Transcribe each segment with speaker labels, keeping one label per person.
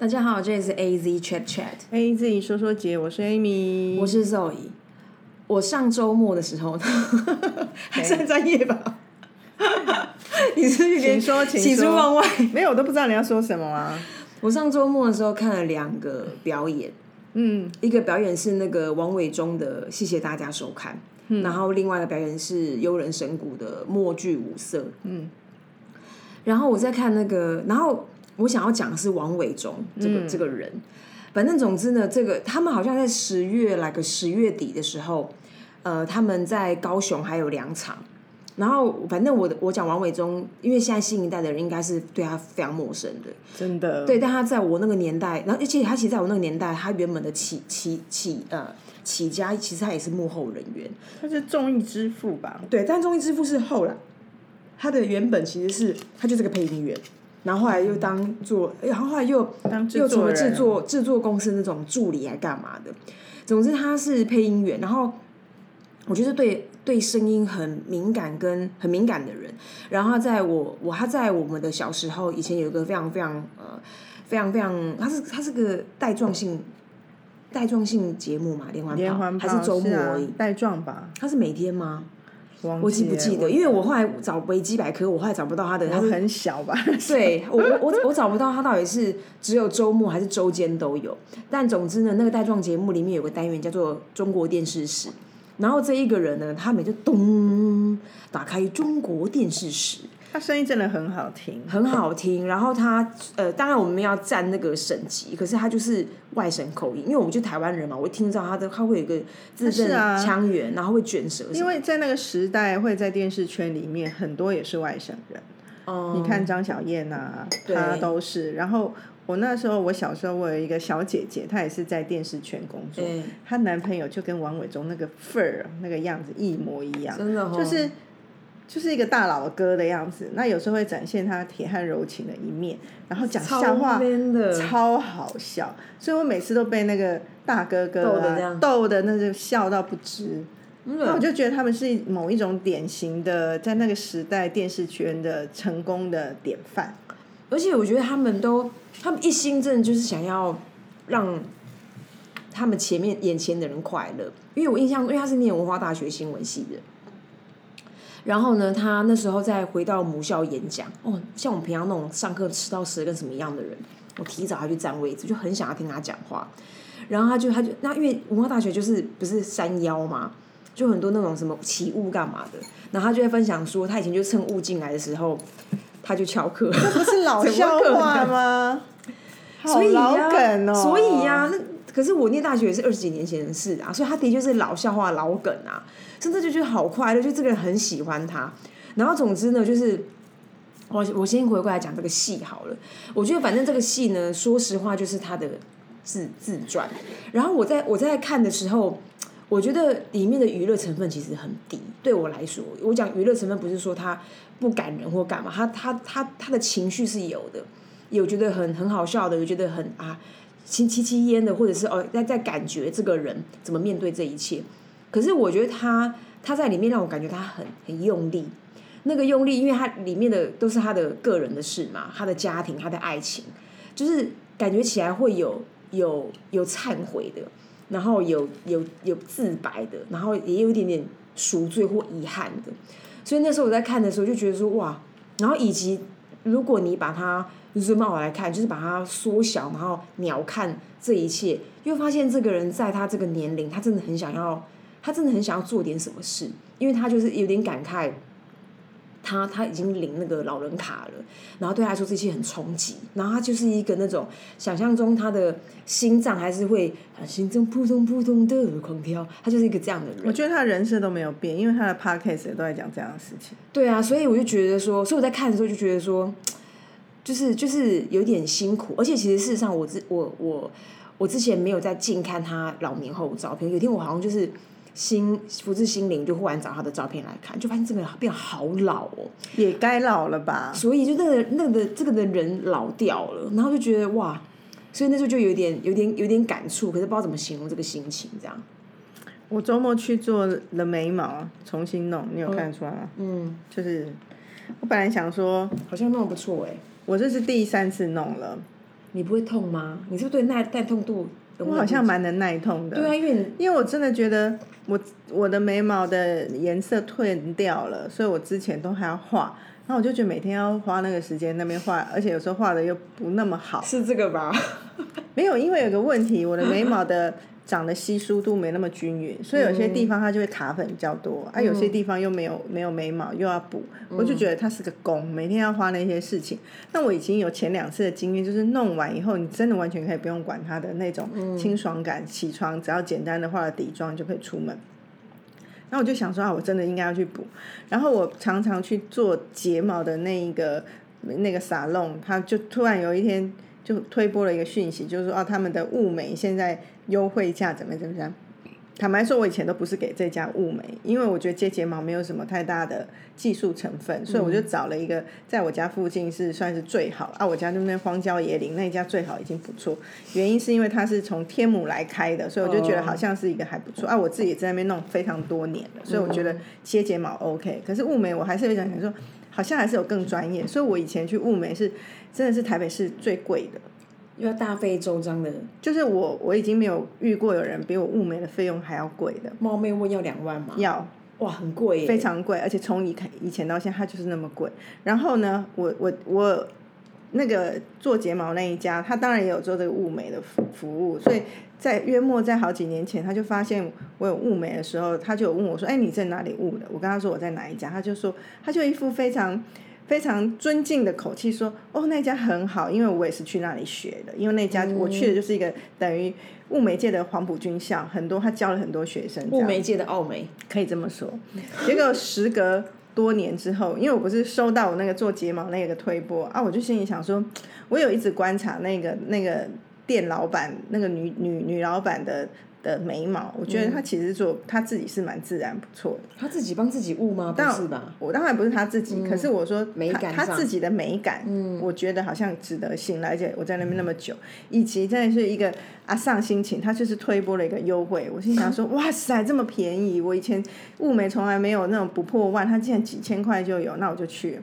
Speaker 1: 大家好，这里是 A Z Chat
Speaker 2: Chat，A Z 说说姐，我是 Amy，
Speaker 1: 我是 Zoe。我上周末的时候，还算专业吧？你是不是
Speaker 2: 说请
Speaker 1: 喜出望外？
Speaker 2: 没有，我都不知道你要说什么啊。
Speaker 1: 我上周末的时候看了两个表演，
Speaker 2: 嗯，
Speaker 1: 一个表演是那个王伟忠的《谢谢大家收看》，然后另外一个表演是悠人神谷的《默剧五色》。嗯，然后我在看那个，然后我想要讲的是王伟忠这个、这个人。反正总之呢，这个他们好像在十月来个十月底的时候，呃，他们在高雄还有两场。然后反正我的我讲王伟忠，因为现在新一代的人应该是对他非常陌生的，
Speaker 2: 真的，
Speaker 1: 对，但他在我那个年代，然后而且他其实在我那个年代，他原本的起起起呃起家，其实他也是幕后人员。
Speaker 2: 他是综艺之父吧？
Speaker 1: 对，但综艺之父是后来，他的原本其实是他就是个配音员，然后后来又当做，然后后来又
Speaker 2: 当
Speaker 1: 又成
Speaker 2: 作人，
Speaker 1: 为制作制作公司那种助理还干嘛的。总之他是配音员，然后我觉得对对声音很敏感跟很敏感的人。然后他在我我他在我们的小时候，以前有一个非常非常呃非常非常，他是他是个带状性带状性节目嘛，连环
Speaker 2: 连环炮
Speaker 1: 还是周末
Speaker 2: 啊
Speaker 1: 而已？
Speaker 2: 带状吧？
Speaker 1: 他是每天吗？
Speaker 2: 忘
Speaker 1: 我记不记得？因为我后来找维基百科，我后来找不到他的，他
Speaker 2: 很小吧？
Speaker 1: 对我我我我找不到他到底是只有周末还是周间都有。但总之呢，那个带状节目里面有个单元叫做中国电视史，然后这一个人呢，他每就咚打开中国电视史，
Speaker 2: 他声音真的很好听，
Speaker 1: 很好听。然后他呃，当然我们要占那个省级，可是他就是外省口音，因为我们就台湾人嘛，我会听到他的他会有一个字正腔圆，然后会卷舌。
Speaker 2: 因为在那个时代，会在电视圈里面很多也是外省人。
Speaker 1: 哦
Speaker 2: 你看张小燕啊，她都是。然后我那时候，我小时候我有一个小姐姐，她也是在电视圈工作，
Speaker 1: 哎
Speaker 2: 她男朋友就跟王伟忠那个份儿那个样子一模一样，
Speaker 1: 真的哦
Speaker 2: 就是就是一个大老哥的样子。那有时候会展现他铁汉柔情的一面，然后讲笑
Speaker 1: 超
Speaker 2: 话
Speaker 1: 的
Speaker 2: 超好笑，所以我每次都被那个大哥哥啊
Speaker 1: 逗
Speaker 2: 的那就笑到不知。那我
Speaker 1: 嗯
Speaker 2: 就觉得他们是某一种典型的，在那个时代电视圈的成功的典范。
Speaker 1: 而且我觉得他们都，他们一心真的就是想要让他们前面眼前的人快乐。因为我印象，因为他是念文化大学新闻系的，然后呢，他那时候再回到母校演讲，哦，像我们平常那种上课迟到十跟什么一样的人，我提早他去占位置，就很想要听他讲话。然后他就他就那因为文化大学就是不是山腰嘛，就很多那种什么起雾干嘛的，然后他就会分享说，他以前就趁雾进来的时候，他就翘课。
Speaker 2: 不是老笑话吗？好
Speaker 1: 所以
Speaker 2: 老
Speaker 1: 呀、
Speaker 2: 梗哦。
Speaker 1: 所以呀、那可是我念大学也是二十几年前的事啊，所以他的确是老笑话、老梗啊，真的就觉得好快乐，就这个人很喜欢他。然后总之呢，就是我我先回过来讲这个戏好了。我觉得反正这个戏呢，说实话就是他的自自传。然后我在我在看的时候。我觉得里面的娱乐成分其实很低，对我来说，我讲娱乐成分不是说他不感人或干嘛，他他他他的情绪是有的，有觉得很很好笑的，有觉得很啊戚戚戚焉的，或者是哦在在感觉这个人怎么面对这一切。可是我觉得他他在里面让我感觉他很很用力，那个用力，因为他里面的都是他的个人的事嘛，他的家庭，他的爱情，就是感觉起来会有有有忏悔的，然后有有有自白的，然后也有一点点赎罪或遗憾的。所以那时候我在看的时候就觉得说哇，然后以及如果你把它 zoom out 来看，就是把它缩小，然后鸟看这一切，又发现这个人在他这个年龄，他真的很想要，他真的很想要做点什么事，因为他就是有点感慨。他他已经领那个老人卡了，然后对他来说这些很冲击，然后他就是一个那种想象中他的心脏还是会啊心中扑通扑通的狂跳，他就是一个这样的人。
Speaker 2: 我觉得他人设都没有变，因为他的 podcast 也都在讲这样的事情。
Speaker 1: 对啊，所以我就觉得说，所以我在看的时候就觉得说，就是就是有点辛苦，而且其实事实上我之我我我之前没有在近看他老年后的照片，有一天我好像就是心福至心灵，就忽然找他的照片来看，就发现这个人变好老哦，
Speaker 2: 也该老了吧？
Speaker 1: 所以就那个那个的这个的人老掉了，然后就觉得哇，所以那时候就有点有点有点感触，可是不知道怎么形容这个心情，这样。
Speaker 2: 我周末去做了眉毛，重新弄，你有看出来吗？
Speaker 1: 嗯，
Speaker 2: 就是我本来想说，
Speaker 1: 好像弄得不错哎、
Speaker 2: 我这是第三次弄了，
Speaker 1: 你不会痛吗？你是不是对耐耐痛度？
Speaker 2: 我好像蛮能耐痛的。
Speaker 1: 对啊，因为
Speaker 2: 因为我真的觉得我我的眉毛的颜色褪掉了，所以我之前都还要画。然后我就觉得每天要花那个时间那边画，而且有时候画的又不那么好。
Speaker 1: 是这个吧？
Speaker 2: 没有，因为有个问题，我的眉毛的长的稀疏度没那么均匀，所以有些地方它就会卡粉比较多，啊，有些地方又没有没有眉毛又要补，我就觉得它是个工，每天要花那些事情。那我已经有前两次的经验，就是弄完以后，你真的完全可以不用管它的那种清爽感，起床只要简单的化了底妆就可以出门。然后我就想说啊，我真的应该要去补。然后我常常去做睫毛的那一个那个沙龙，它就突然有一天就推播了一个讯息，就是说啊，他们的物美现在优惠价怎么怎么样。坦白说，我以前都不是给这家物美，因为我觉得接睫毛没有什么太大的技术成分，所以我就找了一个在我家附近是算是最好啊。我家那边荒郊野岭那一家最好已经不错，原因是因为它是从天母来开的，所以我就觉得好像是一个还不错啊。我自己在那边弄非常多年了，所以我觉得接睫毛 OK。可是物美我还是有想想说，好像还是有更专业，所以我以前去物美是真的是台北市最贵的。
Speaker 1: 要大费周章的，
Speaker 2: 就是我我已经没有遇过有人比我物美的费用还要贵的。
Speaker 1: 冒昧问要两万吗？
Speaker 2: 要，
Speaker 1: 哇，很贵，
Speaker 2: 非常贵，而且从以以前到现在，它就是那么贵。然后呢，我我我那个做睫毛那一家，他当然也有做这个物美的服服务，所以在约莫在好几年前，他就发现我有雾眉的时候，他就问我说：“哎，你在哪里雾的？”我跟他说我在哪一家，他就说他就一副非常。非常尊敬的口气说：“哦，那家很好，因为我也是去那里学的。因为那家我去的就是一个等于雾眉界的黄埔军校，很多他教了很多学生。
Speaker 1: 雾眉界的奥美
Speaker 2: 可以这么说。结果时隔多年之后，因为我不是收到我那个做睫毛那个推播啊，我就心里想说，我有一直观察那个那个店老板，那个女女女老板的。”的眉毛，我觉得她其实做她自己是蛮自然不错的。
Speaker 1: 她自己帮自己雾吗？不是吧？
Speaker 2: 我当然不是她自己，可是我说
Speaker 1: 美感
Speaker 2: 她自己的美感，我觉得好像值得信赖。而且我在那边那么久，以及真的是一个阿上心情，她就是推波了一个优惠。我心想说，哇塞，这么便宜！我以前雾眉从来没有那种不破万，她竟然几千块就有，那我就去。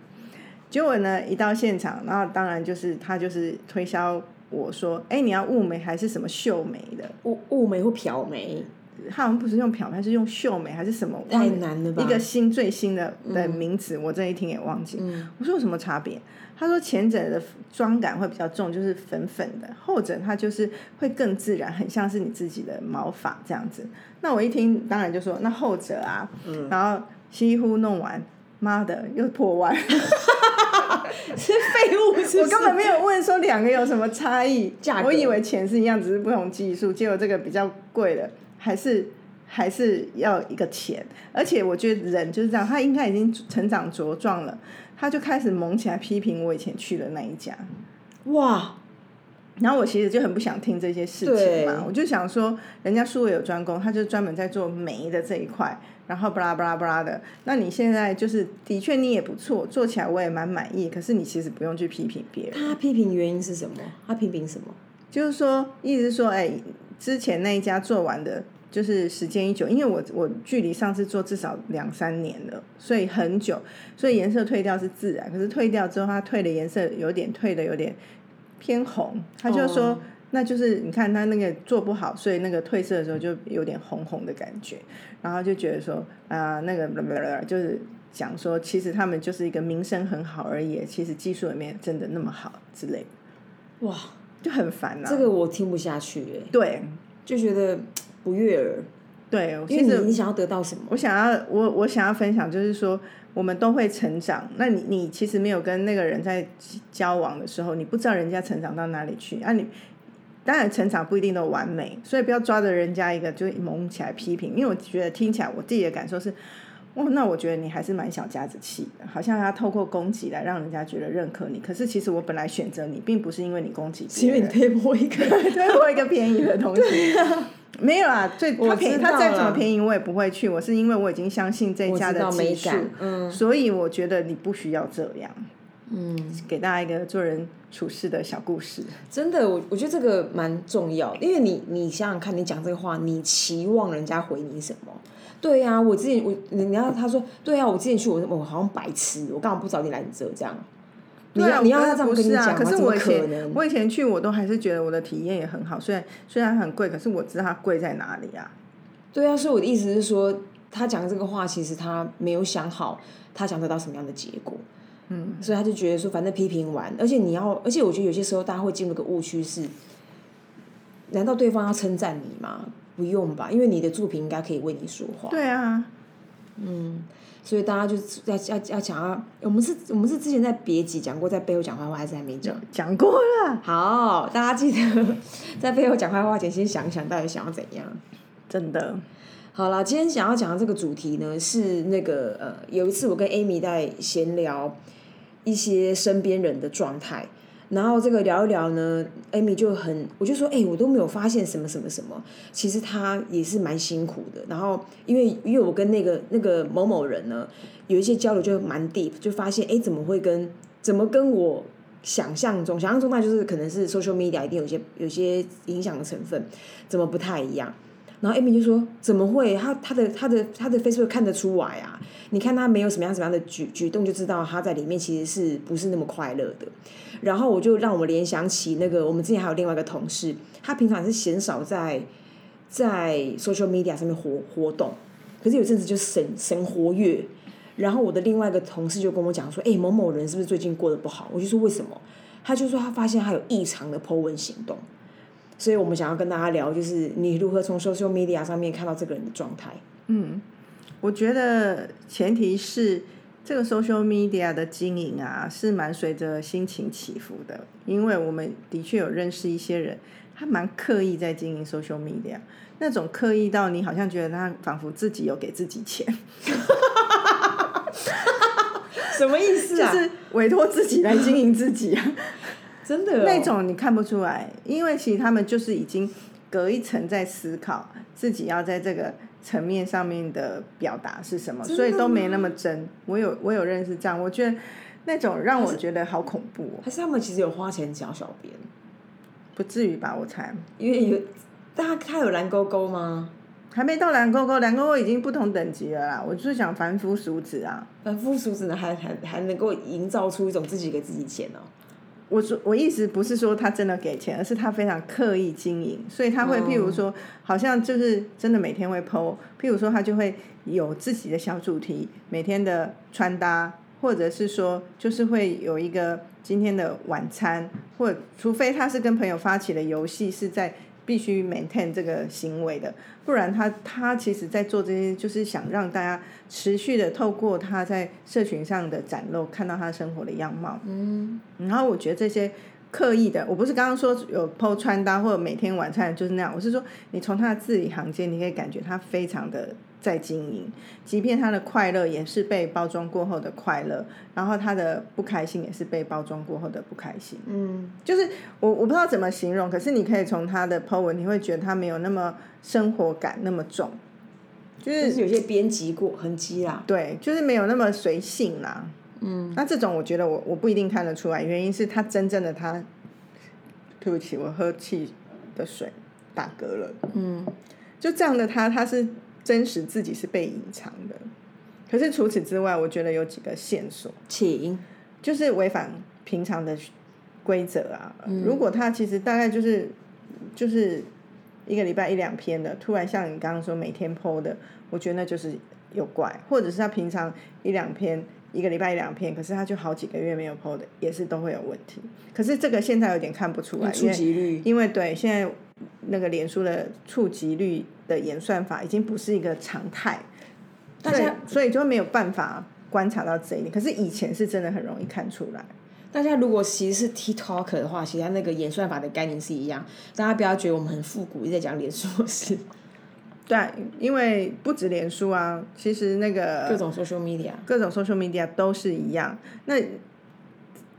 Speaker 2: 结果呢，一到现场，然后当然就是他就是推销。我说：“哎，你要雾眉还是什么秀眉的？
Speaker 1: 雾雾眉或漂眉？
Speaker 2: 他好像不是用漂眉，是用秀眉还是什么？
Speaker 1: 太难了吧！
Speaker 2: 一个新最新的的名词，我这一听也忘记。我说有什么差别？他说前者的妆感会比较重，就是粉粉的；后者它就是会更自然，很像是你自己的毛发这样子。那我一听，当然就说那后者啊。然后几乎弄完，妈的，又破万。”
Speaker 1: 是废物，
Speaker 2: 我根本没有问说两个有什么差异，我以为钱是一样，只是不同技术。结果这个比较贵的，还是还是要一个钱。而且我觉得人就是这样，他应该已经成长茁壮了，他就开始猛起来批评我以前去的那一家。哇！然后我其实就很不想听这些事情嘛，我就想说，人家术业有专攻，他就专门在做眉的这一块。然后巴拉巴拉巴拉的，那你现在就是的确你也不错，做起来我也蛮满意。可是你其实不用去批评别人。
Speaker 1: 他批评原因是什么？他批评什么？
Speaker 2: 就是说，意思是说，哎，之前那一家做完的，就是时间一久，因为我我距离上次做至少两三年了，所以很久，所以颜色退掉是自然。可是退掉之后，它退的颜色有点退的有点偏红，他就说。那就是你看他那个做不好，所以那个褪色的时候就有点红红的感觉，然后就觉得说啊，那个就是讲说，其实他们就是一个名声很好而已，其实技术里面真的那么好之类的，哇，就很烦啊。
Speaker 1: 这个我听不下去哎。
Speaker 2: 对，
Speaker 1: 就觉得不悦耳。
Speaker 2: 对，
Speaker 1: 因为你你想要得到什么？
Speaker 2: 我想要我我想要分享就是说，我们都会成长。那你你其实没有跟那个人在交往的时候，你不知道人家成长到哪里去啊你。当然，成长不一定都完美，所以不要抓着人家一个就猛起来批评。因为我觉得听起来，我自己的感受是，哦，那我觉得你还是蛮小家子气的，好像要透过攻击来让人家觉得认可你。可是其实我本来选择你，并不是因为你攻击，
Speaker 1: 是因为你推我一个
Speaker 2: 推我一个便宜的东西。没有啊，最他便他再怎么便宜，我也不会去。我是因为我已经相信这家的技术，嗯，所以我觉得你不需要这样。嗯，给大家一个做人处事的小故事。
Speaker 1: 真的，我我觉得这个蛮重要，因为你你想想看，你讲这个话，你期望人家回你什么？对呀，我之前我你要他说，对啊，我之前去我我好像白痴，我干嘛不找你来你这这样。你
Speaker 2: 对啊，
Speaker 1: 要你要他这样跟你讲吗？
Speaker 2: 可是
Speaker 1: 怎么可
Speaker 2: 我以前
Speaker 1: 能？
Speaker 2: 我以前去，我都还是觉得我的体验也很好，虽然虽然很贵，可是我知道它贵在哪里啊。
Speaker 1: 对啊，所以我的意思是说，他讲这个话，其实他没有想好他想得到什么样的结果。嗯，所以他就觉得说，反正批评完，而且你要，而且我觉得有些时候大家会进入个误区是，难道对方要称赞你吗？不用吧，因为你的作品应该可以为你说话。
Speaker 2: 对啊，
Speaker 1: 所以大家就是要要要讲啊，我们是我们是之前在别集讲过，在背后讲坏话，还是还没讲？
Speaker 2: 讲过了，
Speaker 1: 好，大家记得在背后讲坏话前，先想一想到底想要怎样。
Speaker 2: 真的。
Speaker 1: 好啦，今天想要讲的这个主题呢，是那个呃，有一次我跟 Amy 在闲聊一些身边人的状态，然后这个聊一聊呢，Amy 就很，我就说，哎、我都没有发现什么什么什么，其实他也是蛮辛苦的。然后因为因为我跟那个那个某某人呢，有一些交流就蛮 deep，就发现，哎、怎么会跟怎么跟我想象中，想象中那就是可能是 social media 一定有些有些影响的成分，怎么不太一样？然后 Amy 就说：“怎么会？他他的他的他的 Facebook 看得出来啊！你看他没有什么样什么样的举举动，就知道他在里面其实是不是那么快乐的。”然后我就让我联想起那个我们之前还有另外一个同事，他平常是鲜少在在 social media 上面活活动，可是有阵子就神神活跃。然后我的另外一个同事就跟我讲说：“哎、某某人是不是最近过得不好？”我就说：“为什么？”他就说他发现他有异常的 po 文行动。所以我们想要跟大家聊，就是你如何从 social media 上面看到这个人的状态。
Speaker 2: 嗯我觉得前提是这个 social media 的经营啊，是蛮随着心情起伏的，因为我们的确有认识一些人，他蛮刻意在经营 social media，那种刻意到你好像觉得他仿佛自己有给自己钱，
Speaker 1: 什么意思啊？
Speaker 2: 就是委托自己来经营自己啊。
Speaker 1: 真的、哦、
Speaker 2: 那种你看不出来，因为其实他们就是已经隔一层在思考自己要在这个层面上面的表达是什么，所以都没那么真。我有我有认识这样，我觉得那种让我觉得好恐怖哦，
Speaker 1: 还是他们其实有花钱找小编，
Speaker 2: 不至于吧？我猜
Speaker 1: 因为有，但他他有蓝勾勾吗？
Speaker 2: 还没到蓝勾勾，蓝勾勾已经不同等级了啦。我就是想凡夫俗子啊。
Speaker 1: 凡夫俗子呢，还还还能够营造出一种自己给自己钱哦。
Speaker 2: 我说我意思不是说他真的给钱，而是他非常刻意经营，所以他会譬如说，好像就是真的每天会 PO，譬如说他就会有自己的小主题，每天的穿搭，或者是说就是会有一个今天的晚餐，或除非他是跟朋友发起的游戏是在必须 maintain 这个行为的，不然他他其实在做这些就是想让大家持续的透过他在社群上的展露，看到他生活的样貌。
Speaker 1: 嗯，
Speaker 2: 然后我觉得这些刻意的，我不是刚刚说有剖穿搭或者每天晚餐就是那样，我是说你从他的字里行间，你可以感觉他非常的在经营，即便他的快乐也是被包装过后的快乐，然后他的不开心也是被包装过后的不开心。
Speaker 1: 嗯，
Speaker 2: 就是我我不知道怎么形容，可是你可以从他的 po 文，你会觉得他没有那么生活感那么重，就
Speaker 1: 就是是有些编辑过痕迹啦。
Speaker 2: 对，就是没有那么随性啦。嗯，那这种我觉得我我不一定看得出来，原因是他真正的他，对不起，我喝气的水打嗝了。
Speaker 1: 嗯，
Speaker 2: 就这样的他，他是真实自己是被隐藏的。可是除此之外，我觉得有几个线索，
Speaker 1: 请
Speaker 2: 就是违反平常的规则啊。如果他其实大概就是就是一个礼拜一两篇的，突然像你刚刚说每天 PO 的，我觉得那就是有怪，或者是他平常一两篇。一个礼拜一两篇，可是他就好几个月没有 PO 的，也是都会有问题。可是这个现在有点看不出来，
Speaker 1: 因为，
Speaker 2: 因为对现在那个脸书的触及率的演算法已经不是一个常态，
Speaker 1: 大家
Speaker 2: 所以就没有办法观察到这一点。可是以前是真的很容易看出来。
Speaker 1: 大家如果其实是 TikTok 的话，其实它那个演算法的概念是一样。大家不要觉得我们很复古，一直在讲脸书的事。
Speaker 2: 对，因为不止脸书啊，其实那个
Speaker 1: 各种 social media，
Speaker 2: 各种 social media 都是一样。那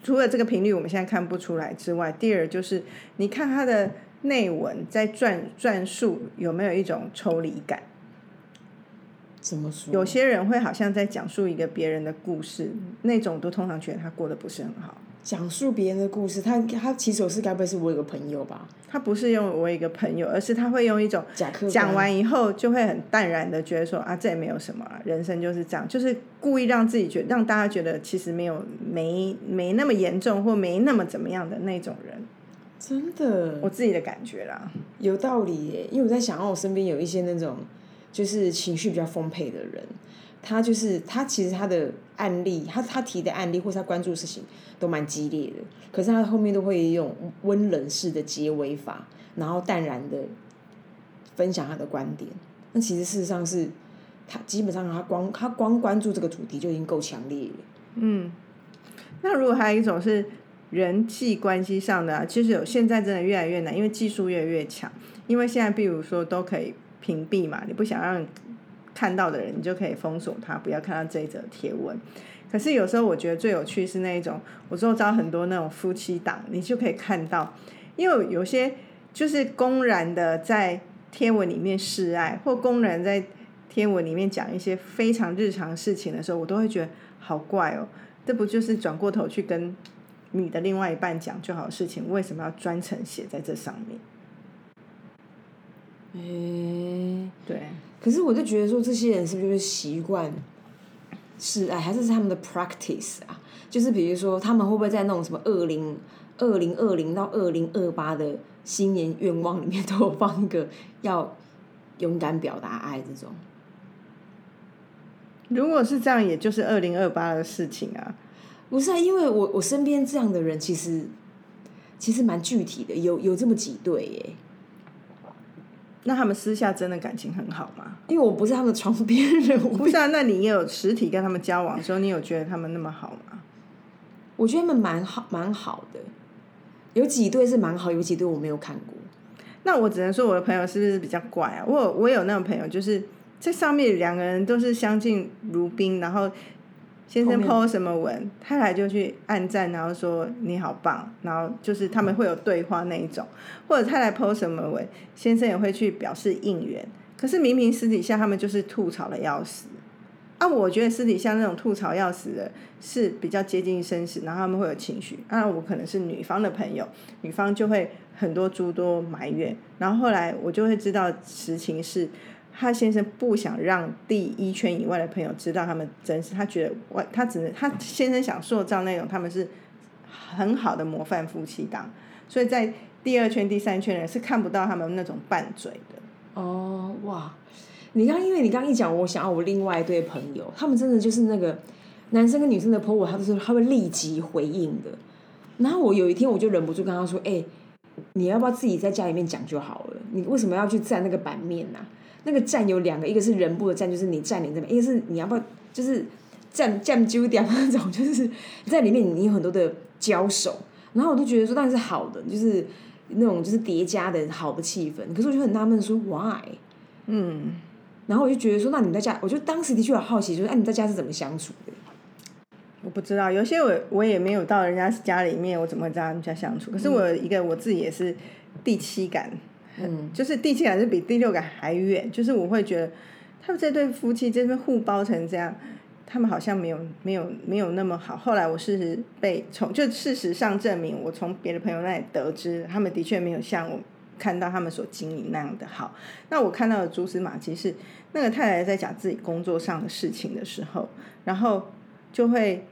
Speaker 2: 除了这个频率我们现在看不出来之外，第二就是你看它的内文在转转述有没有一种抽离感？
Speaker 1: 怎么说？
Speaker 2: 有些人会好像在讲述一个别人的故事，那种都通常觉得他过得不是很好。
Speaker 1: 讲述别人的故事，他他其实我是该不会是我有个朋友吧？
Speaker 2: 他不是用我一个朋友，而是他会用一种讲完以后就会很淡然的觉得说啊，这也没有什么啊，人生就是这样，就是故意让自己觉让大家觉得其实没有没没那么严重或没那么怎么样的那种人，
Speaker 1: 真的
Speaker 2: 我自己的感觉啦。
Speaker 1: 有道理耶，因为我在想，我身边有一些那种就是情绪比较丰沛的人，他就是他其实他的案例，他他提的案例或是他关注的事情都蛮激烈的，可是他后面都会用温冷式的结尾法，然后淡然的分享他的观点。那其实事实上是他基本上他光他光关注这个主题就已经够强烈了。
Speaker 2: 嗯，那如果还有一种是人际关系上的、啊，其实有现在真的越来越难，因为技术越来越强。因为现在，比如说都可以屏蔽嘛，你不想让看到的人，你就可以封锁他，不要看到这一则贴文。可是有时候我觉得最有趣是那一种，我周遭很多那种夫妻档，你就可以看到，因为有些就是公然的在贴文里面示爱，或公然在贴文里面讲一些非常日常事情的时候，我都会觉得好怪哦。这不就是转过头去跟你的另外一半讲就好的事情，为什么要专程写在这上面？
Speaker 1: 诶、
Speaker 2: 对，
Speaker 1: 可是我就觉得说，这些人是不是就是习惯示爱，还是是他们的 practice 啊？就是比如说，他们会不会在那种什么二零二零二零到二零二八的新年愿望里面都有放一个要勇敢表达爱这种？
Speaker 2: 如果是这样，也就是二零二八的事情啊。
Speaker 1: 不是啊，因为我我身边这样的人其实其实蛮具体的，有有这么几对耶。
Speaker 2: 那他们私下真的感情很好吗？
Speaker 1: 因为我不是他们的床边人，我
Speaker 2: 不是啊，那你也有实体跟他们交往的时候，你有觉得他们那么好吗？
Speaker 1: 我觉得他们蛮好蛮好的，有几对是蛮好，有几对我没有看过。
Speaker 2: 那我只能说我的朋友是不是比较怪啊？我有我有那种朋友，就是在上面两个人都是相敬如宾，然后先生 PO 什么文，太太就去按赞，然后说你好棒，然后就是他们会有对话那一种，或者太太 PO 什么文，先生也会去表示应援。可是明明私底下他们就是吐槽的要死啊！我觉得私底下那种吐槽要死的是比较接近生死，然后他们会有情绪。啊，我可能是女方的朋友，女方就会很多诸多埋怨，然后后来我就会知道实情是，他先生不想让第一圈以外的朋友知道他们真实，他觉得外他只能他先生想塑造那种他们是很好的模范夫妻档，所以在第二圈、第三圈人是看不到他们那种拌嘴的。
Speaker 1: 哦，哇！你刚因为你刚一讲，我想要我另外一对朋友，他们真的就是那个男生跟女生的 po，他都是他会立即回应的。然后我有一天我就忍不住跟他说：“哎、你要不要自己在家里面讲就好了？你为什么要去占那个版面呐、那个站有两个，一个是人部的站，就是你占领这边；一个是你要不要就是占占揪掉那种，就是在里面你有很多的交手。然后我都觉得说，当然是好的，就是那种就是叠加的好的气氛。可是我就很纳闷说，why？
Speaker 2: 嗯，
Speaker 1: 然后我就觉得说，那你们在家，我就当时的确有好奇，就是哎、你在家是怎么相处的？
Speaker 2: 我不知道，有些我我也没有到人家家里面，我怎么会跟他们家相处？可是我有一个我自己也是第七感，
Speaker 1: 嗯，
Speaker 2: 就是第七感是比第六感还远，就是我会觉得他们这对夫妻这边互包成这样，他们好像没有没有没有那么好。后来我事实被从就事实上证明，我从别的朋友那里得知，他们的确没有像我看到他们所经营那样的好。那我看到的蛛丝马迹是，那个太太在讲自己工作上的事情的时候，然后就会。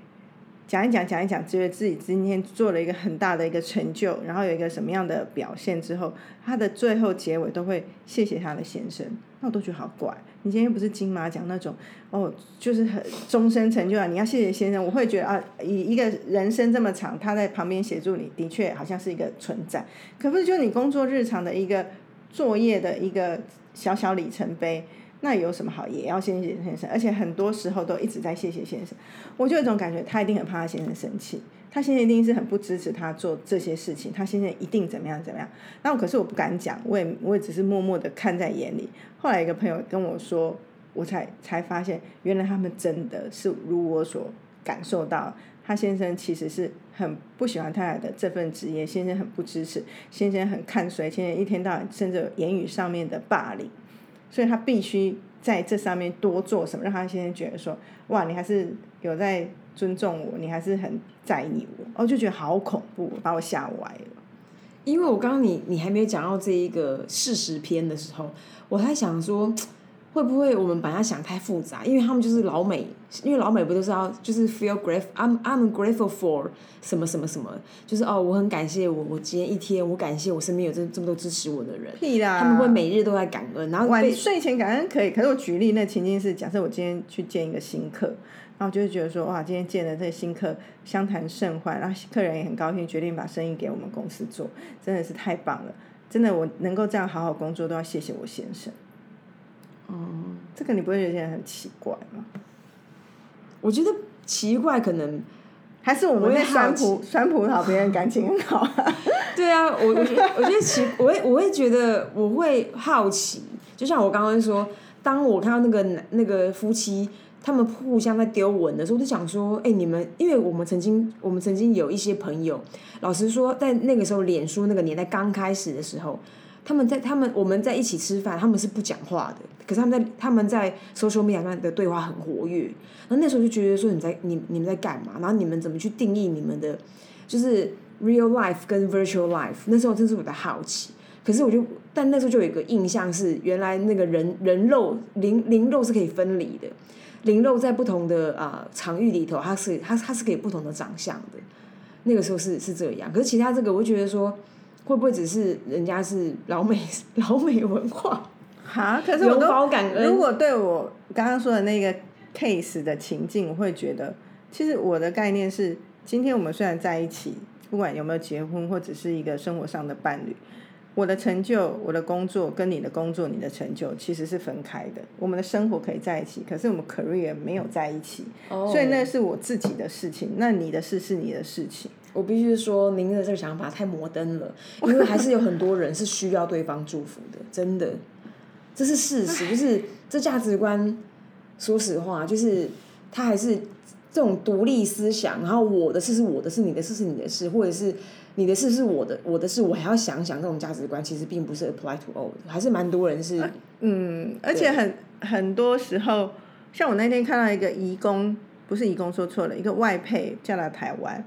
Speaker 2: 讲一讲，讲一讲，觉得自己今天做了一个很大的一个成就，然后有一个什么样的表现之后，他的最后结尾都会谢谢他的先生，那我都觉得好怪。你今天又不是金马奖那种哦，就是很终身成就啊，你要谢谢先生，我会觉得啊，以一个人生这么长，他在旁边协助你，的确好像是一个存在，可不是就你工作日常的一个作业的一个小小里程碑。那有什么好？也要谢谢先生，而且很多时候都一直在谢谢先生。我就有一种感觉，他一定很怕他先生生气，他先生一定是很不支持他做这些事情，他先生一定怎么样怎么样。那可是我不敢讲，我也我也只是默默的看在眼里。后来一个朋友跟我说，我才才发现，原来他们真的是如我所感受到，他先生其实是很不喜欢太太的这份职业，先生很不支持，先生很看衰，先生一天到晚甚至言语上面的霸凌。所以他必须在这上面多做什么，让他先生觉得说，哇，你还是有在尊重我，你还是很在意我，我就觉得好恐怖，把我吓歪了。
Speaker 1: 因为我刚刚你你还没有讲到这一个事实篇的时候，我还想说，会不会我们把它想太复杂？因为他们就是老美，因为老美不都是要就是 feel grateful，I'm I'm grateful for 什么什么什么，就是哦，我很感谢我我今天一天，我感谢我身边有这这么多支持我的人，
Speaker 2: 屁啦！
Speaker 1: 他们会每日都在感恩，然后
Speaker 2: 晚睡前感恩可以，可是我举例那情境是，假设我今天去见一个新客。然后就会觉得说，哇，今天见了这个新客，相谈甚欢，然后客人也很高兴，决定把生意给我们公司做，真的是太棒了！真的，我能够这样好好工作，都要谢谢我先生。哦，这个你不会觉得很奇怪吗？
Speaker 1: 我觉得奇怪，可能
Speaker 2: 还是我们在酸葡酸葡萄，别人感情很好。
Speaker 1: 对啊，我我觉得我觉得奇，我会我会觉得我会好奇，就像我刚刚说，当我看到那个那个夫妻。他们互相在丢文的时候，我就想说，哎，你们，因为我们曾经，我们曾经有一些朋友，老实说，在那个时候，脸书那个年代刚开始的时候，他们在他们我们在一起吃饭，他们是不讲话的，可是他们在他们在 social media 上的对话很活跃，然后那时候就觉得说，你在你你们在干嘛？然后你们怎么去定义你们的，就是 real life 跟 virtual life？那时候真是我的好奇，可是我就，但那时候就有一个印象是，原来那个人人肉灵灵肉是可以分离的。灵肉在不同的啊场域里头，它是它它是可以不同的长相的，那个时候是是这样。可是其他这个，我觉得说会不会只是人家是老美 老美文化？
Speaker 2: 哈，可是我都
Speaker 1: 感恩。
Speaker 2: 如果对我刚刚说的那个 case 的情境，我会觉得，其实我的概念是，今天我们虽然在一起，不管有没有结婚，或者是一个生活上的伴侣。我的成就，我的工作跟你的工作、你的成就其实是分开的。我们的生活可以在一起，可是我们 career 没有在一起，所以那是我自己的事情。那你的事是你的事情。
Speaker 1: 我必须说，您的这个想法太摩登了，因为还是有很多人是需要对方祝福的，真的，这是事实。就是这价值观，说实话，就是他还是这种独立思想。然后我的事是我的事，你的事是你的事，或者是。你的事是我的，我的事我还要想想。这种价值观其实并不是 apply to all，还是蛮多人是。
Speaker 2: 嗯，而且很很多时候，像我那天看到一个移工，不是移工说错了，一个外配嫁到台湾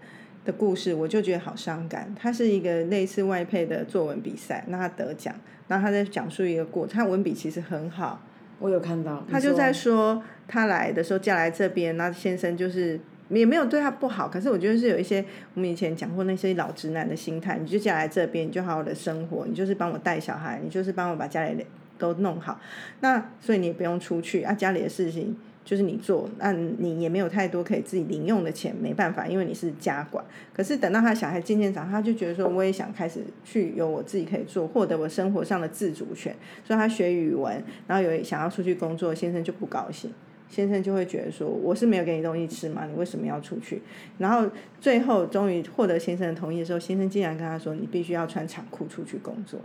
Speaker 2: 的故事，我就觉得好伤感。他是一个类似外配的作文比赛，那他得奖，然后他在讲述一个过程，他文笔其实很好。
Speaker 1: 我有看到。
Speaker 2: 他就在说，他来的时候嫁来这边，那先生就是。也没有对他不好，可是我觉得是有一些我们以前讲过那些老直男的心态，你就嫁来这边，你就好好的生活，你就是帮我带小孩，你就是帮我把家里都弄好，那所以你也不用出去啊，家里的事情就是你做，那你也没有太多可以自己零用的钱，没办法，因为你是家管。可是等到他小孩渐渐长，他就觉得说，我也想开始去有我自己可以做，获得我生活上的自主权，所以他学语文，然后有想要出去工作，先生就不高兴。先生就会觉得说，我是没有给你东西吃嘛，你为什么要出去？然后最后终于获得先生的同意的时候，先生竟然跟他说，你必须要穿长裤出去工作。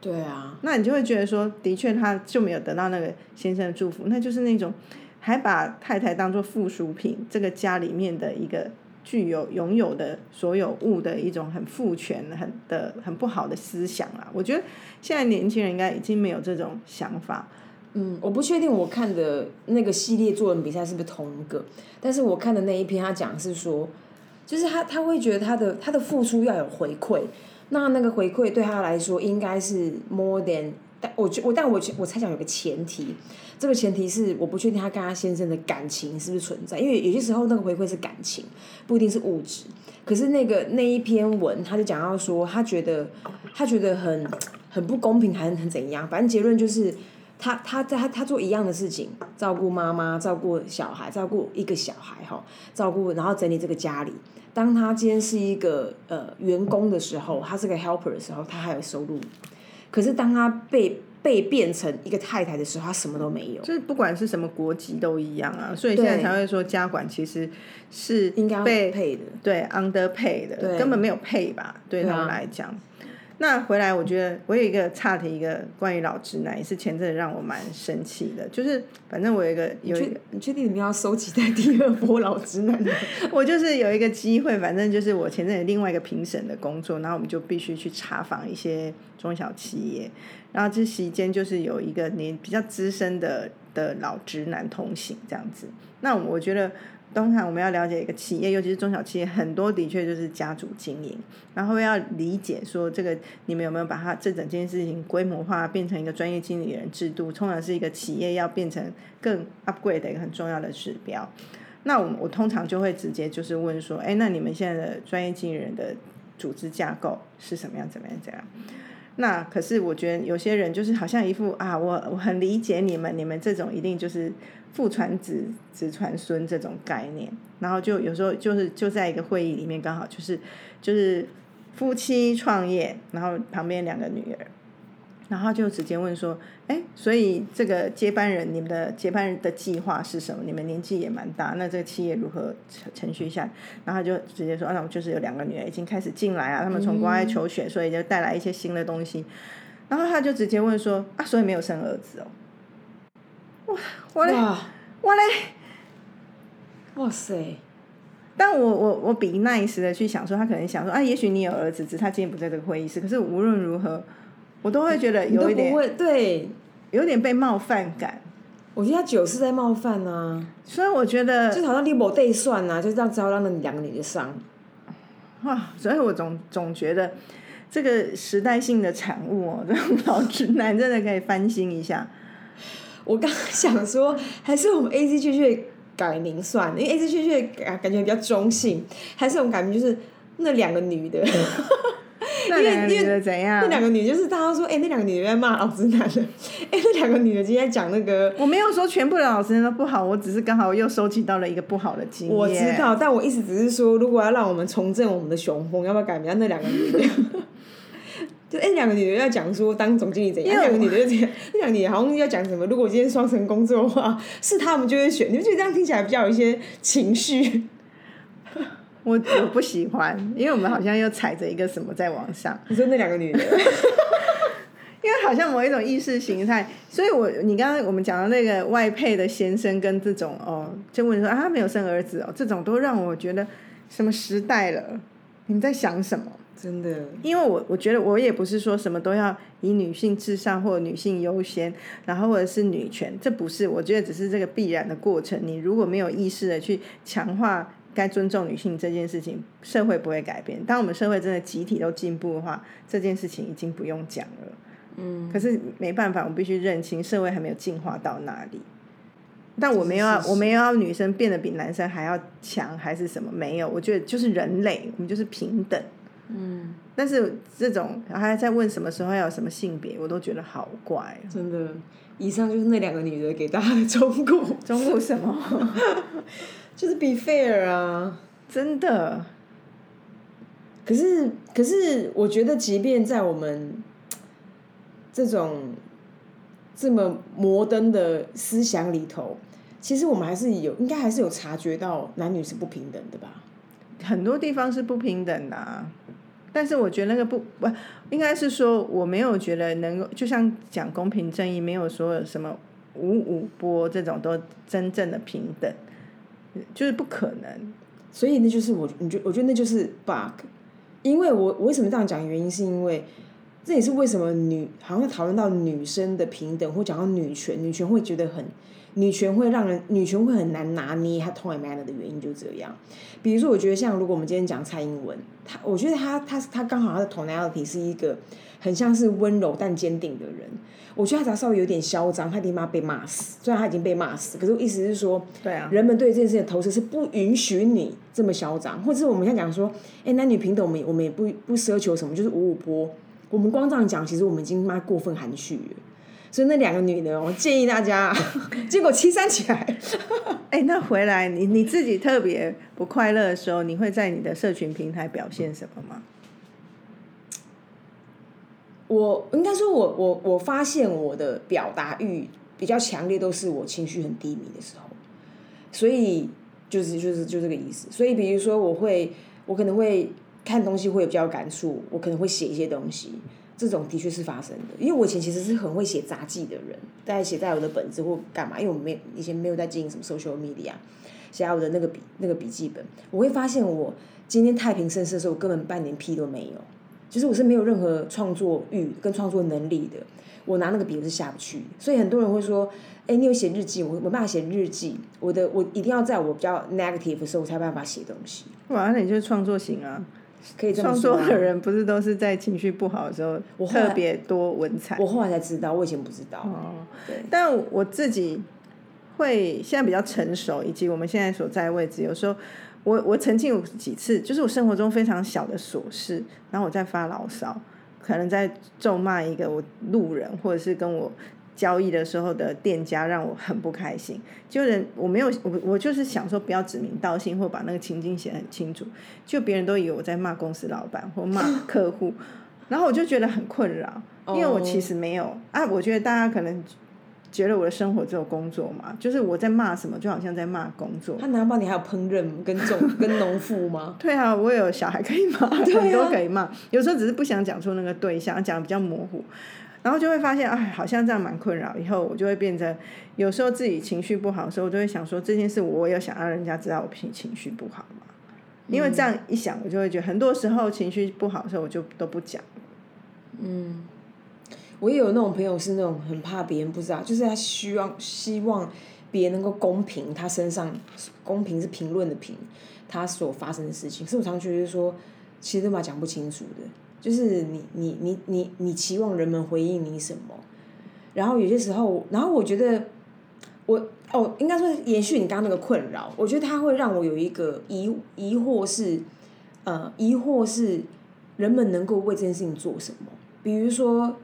Speaker 1: 对啊，
Speaker 2: 那你就会觉得说，的确他就没有得到那个先生的祝福，那就是那种还把太太当做附属品，这个家里面的一个具有拥有的所有物的一种很父权、很的很不好的思想啊。我觉得现在年轻人应该已经没有这种想法。
Speaker 1: 嗯，我不确定我看的那个系列作文比赛是不是同一个，但是我看的那一篇他讲是说，就是他他会觉得他的他的付出要有回馈，那那个回馈对他来说应该是 more than，但我觉我但我我猜想有个前提，这个前提是我不确定他跟他先生的感情是不是存在，因为有些时候那个回馈是感情，不一定是物质。可是那个那一篇文他就讲到说，他觉得他觉得很很不公平，还是很怎样，反正结论就是。他他在他他做一样的事情，照顾妈妈，照顾小孩，照顾一个小孩哈，照顾然后整理这个家里。当他今天是一个呃员工的时候，他是个 helper 的时候，他还有收入。可是当他被被变成一个太太的时候，他什么都没有。
Speaker 2: 就是不管是什么国籍都一样啊，所以现在才会说家管其实是
Speaker 1: 应该被配的，
Speaker 2: 对 under pay 的，根本没有配吧，对他们来讲。那回来，我觉得我有一个差题，一个关于老直男，也是前阵子让我蛮生气的。就是反正我有一个有一个，
Speaker 1: 你确定你们要收集在第二波老直男？
Speaker 2: 我就是有一个机会，反正就是我前阵有另外一个评审的工作，然后我们就必须去查访一些中小企业，然后这期间就是有一个年比较资深的的老直男同行这样子。那我觉得。通常我们要了解一个企业，尤其是中小企业，很多的确就是家族经营，然后要理解说这个你们有没有把它这整件事情规模化，变成一个专业经理人制度，通常是一个企业要变成更 upgrade 的一个很重要的指标。那我我通常就会直接就是问说，哎，那你们现在的专业经理人的组织架构是什么样？怎么样？怎样？那可是我觉得有些人就是好像一副啊，我我很理解你们，你们这种一定就是父传子，子传孙这种概念，然后就有时候就是就在一个会议里面，刚好就是就是夫妻创业，然后旁边两个女儿。然后就直接问说：“哎，所以这个接班人，你们的接班人的计划是什么？你们年纪也蛮大，那这个企业如何程程序下？”然后就直接说：“啊，那我就是有两个女儿已经开始进来啊，他们从国外求学，所以就带来一些新的东西。”然后他就直接问说：“啊，所以没有生儿子哦？”哇，我嘞，我嘞，
Speaker 1: 哇塞！
Speaker 2: 但我我我比 nice 的去想说，他可能想说：“啊，也许你有儿子，只是他今天不在这个会议室。”可是无论如何。我都会觉得有一点，
Speaker 1: 对，
Speaker 2: 有点被冒犯感。
Speaker 1: 我觉得酒是在冒犯啊，
Speaker 2: 所以我觉得
Speaker 1: 就好像你某对算啊，就这样子让那两个女的伤。
Speaker 2: 哇！所以我总总觉得这个时代性的产物哦，这种老直男真的可以翻新一下。
Speaker 1: 我刚刚想说，还是我们 A C 确确改名算，因为 A C 确确感感觉比较中性，还是我们改名就是那两个女的。
Speaker 2: 那两个女的怎样？
Speaker 1: 那两个女就是大家说，哎，那两个女的在骂老师男的，哎，那两个女的今天讲那个，
Speaker 2: 我没有说全部的老师都不好，我只是刚好又收集到了一个不好的经验。
Speaker 1: 我知道，但我意思只是说，如果要让我们重振我们的雄风，要不要改名那两个女的？就哎，两个女的要讲说当总经理怎样？两个女的就这样，那两个女的好像要讲什么？如果今天双层工作的话，是他们就会选。你们觉得这样听起来比较有一些情绪？
Speaker 2: 我我不喜欢，因为我们好像又踩着一个什么在往上。
Speaker 1: 你说那两个女的，
Speaker 2: 因为好像某一种意识形态，所以我你刚刚我们讲的那个外配的先生跟这种哦，就问说啊他没有生儿子哦，这种都让我觉得什么时代了？你们在想什么？
Speaker 1: 真的，
Speaker 2: 因为我我觉得我也不是说什么都要以女性至上或者女性优先，然后或者是女权，这不是，我觉得只是这个必然的过程。你如果没有意识的去强化。该尊重女性这件事情，社会不会改变。当我们社会真的集体都进步的话，这件事情已经不用讲了。嗯，可是没办法，我们必须认清社会还没有进化到那里。但我没有要，我没有要女生变得比男生还要强，还是什么？没有，我觉得就是人类，我们就是平等。嗯，但是这种还在问什么时候要有什么性别，我都觉得好怪。
Speaker 1: 真的，以上就是那两个女的给大家的忠告。
Speaker 2: 忠告什么？
Speaker 1: 就是 be fair 啊，
Speaker 2: 真的。
Speaker 1: 可是，可是，我觉得，即便在我们这种这么摩登的思想里头，其实我们还是有，应该还是有察觉到男女是不平等的吧？
Speaker 2: 很多地方是不平等的，但是我觉得那个不不，应该是说，我没有觉得能够，就像讲公平正义，没有说什么五五波这种都真正的平等。就是不可能，
Speaker 1: 所以那就是我，你觉我觉得那就是 bug，因为我我为什么这样讲？原因是因为这也是为什么女好像讨论到女生的平等，或讲到女权，女权会觉得很女权会让人女权会很难拿捏她 tone manner 的原因就这样。比如说，我觉得像如果我们今天讲蔡英文，她我觉得她她她刚好她的 tonality 是一个很像是温柔但坚定的人。我觉得她只要稍微有点嚣张，她立马被骂死。虽然她已经被骂死，可是我意思是说，
Speaker 2: 对啊，
Speaker 1: 人们对这件事情的投射是不允许你这么嚣张，或者是我们现在讲说，哎，男女平等，我们我们也不不奢求什么，就是五五波。我们光这样讲，其实我们已经妈过分含蓄了。所以那两个女的，我建议大家，结果七三起来。
Speaker 2: 哎，那回来你你自己特别不快乐的时候，你会在你的社群平台表现什么吗？
Speaker 1: 我应该说，我我我发现我的表达欲比较强烈，都是我情绪很低迷的时候，所以就是就是就这个意思。所以比如说，我会我可能会看东西会比较有感触，我可能会写一些东西，这种的确是发生的。因为我以前其实是很会写杂记的人，在写在我的本子或干嘛，因为我没以前没有在经营什么 social media，写在我的那个笔那个笔记本，我会发现我今天太平盛世的时候，我根本半点屁都没有。就是我是没有任何创作欲跟创作能力的，我拿那个笔我是下不去。所以很多人会说，哎，你有写日记，我没办法写日记，我的我一定要在我比较 negative 的时候，我才办法写东西。
Speaker 2: 哇，那你就是创作型啊！
Speaker 1: 可以这么
Speaker 2: 创
Speaker 1: 说啊。
Speaker 2: 作的人不是都是在情绪不好的时候
Speaker 1: 我
Speaker 2: 特别多文采？
Speaker 1: 我后来才知道，我以前不知道。
Speaker 2: 哦，
Speaker 1: 对，
Speaker 2: 但我自己会现在比较成熟，以及我们现在所在的位置，有时候我我曾经有几次，就是我生活中非常小的琐事，然后我在发牢骚，可能在咒骂一个我路人，或者是跟我交易的时候的店家，让我很不开心。就人我没有我我就是想说不要指名道姓，或把那个情境写得很清楚，就别人都以为我在骂公司老板或骂 客户。然后我就觉得很困扰，因为我其实没有啊。我觉得大家可能觉得我的生活只有工作嘛，就是我在骂什么，就好像在骂工作。
Speaker 1: 他难道你还有烹饪跟种 跟农妇吗？
Speaker 2: 对啊，我有小孩可以骂，
Speaker 1: 啊
Speaker 2: 很多可以骂。有时候只是不想讲出那个对象，讲得比较模糊，然后就会发现，哎，好像这样蛮困扰。以后我就会变成，有时候自己情绪不好的时候，我就会想说，这件事我有想让人家知道我情情绪不好吗？因为这样一想，我就会觉得，很多时候情绪不好的时候，我就都不讲。
Speaker 1: 嗯我也有那种朋友是那种很怕别人不知道，就是他希望希望别人能够公平他身上公平是评论的评他所发生的事情。所以我常觉得说，其实都嘛讲不清楚的，就是你你你你你期望人们回应你什么，然后有些时候，然后我觉得我哦，应该说延续你刚刚那个困扰，我觉得它会让我有一个疑疑惑是，呃，疑惑是人们能够为这件事情做什么，比如说。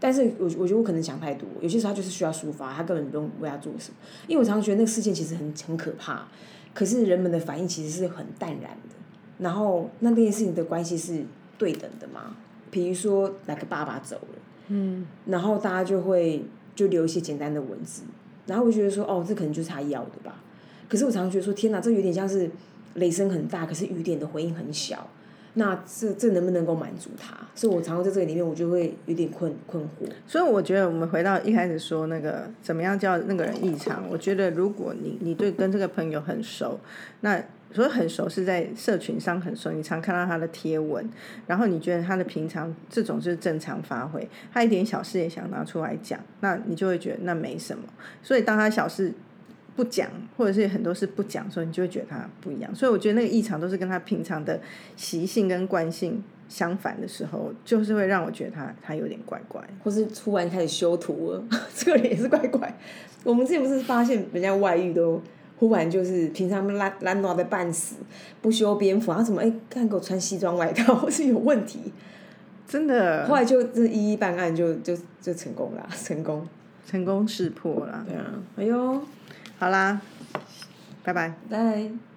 Speaker 1: 但是我我觉得我可能想太多，有些时候他就是需要抒发，他根本不用为他做什么。因为我常常觉得那个事件其实很很可怕，可是人们的反应其实是很淡然的。然后那那件事情的关系是对等的嘛？比如说哪个爸爸走了，嗯，然后大家就会就留一些简单的文字，然后我觉得说，哦，这可能就是他要的吧。可是我常常觉得说，天哪，这有点像是雷声很大，可是雨点的回应很小。那这这能不能够满足他？所以我常常在这个里面，我就会有点困困惑。
Speaker 2: 所以我觉得我们回到一开始说那个怎么样叫那个人异常，我觉得如果你你对跟这个朋友很熟，那所以很熟是在社群上很熟，你常看到他的贴文，然后你觉得他的平常这种就是正常发挥，他一点小事也想拿出来讲，那你就会觉得那没什么。所以当他小事不讲，或者是很多事不讲的时候，你就会觉得他不一样。所以我觉得那个异常都是跟他平常的习性跟惯性相反的时候，就是会让我觉得他他有点怪怪。
Speaker 1: 或是突然开始修图了，这个人也是怪怪。我们之前不是发现人家外遇都忽然就是平常烂烂到的半死，不修边幅，然后怎么哎看给我穿西装外套 是有问题，
Speaker 2: 真的，
Speaker 1: 后来就这一一办案就就就成功了，成功。
Speaker 2: 成功识破了。
Speaker 1: 对啊，哎呦，
Speaker 2: 好啦，拜拜。
Speaker 1: 拜。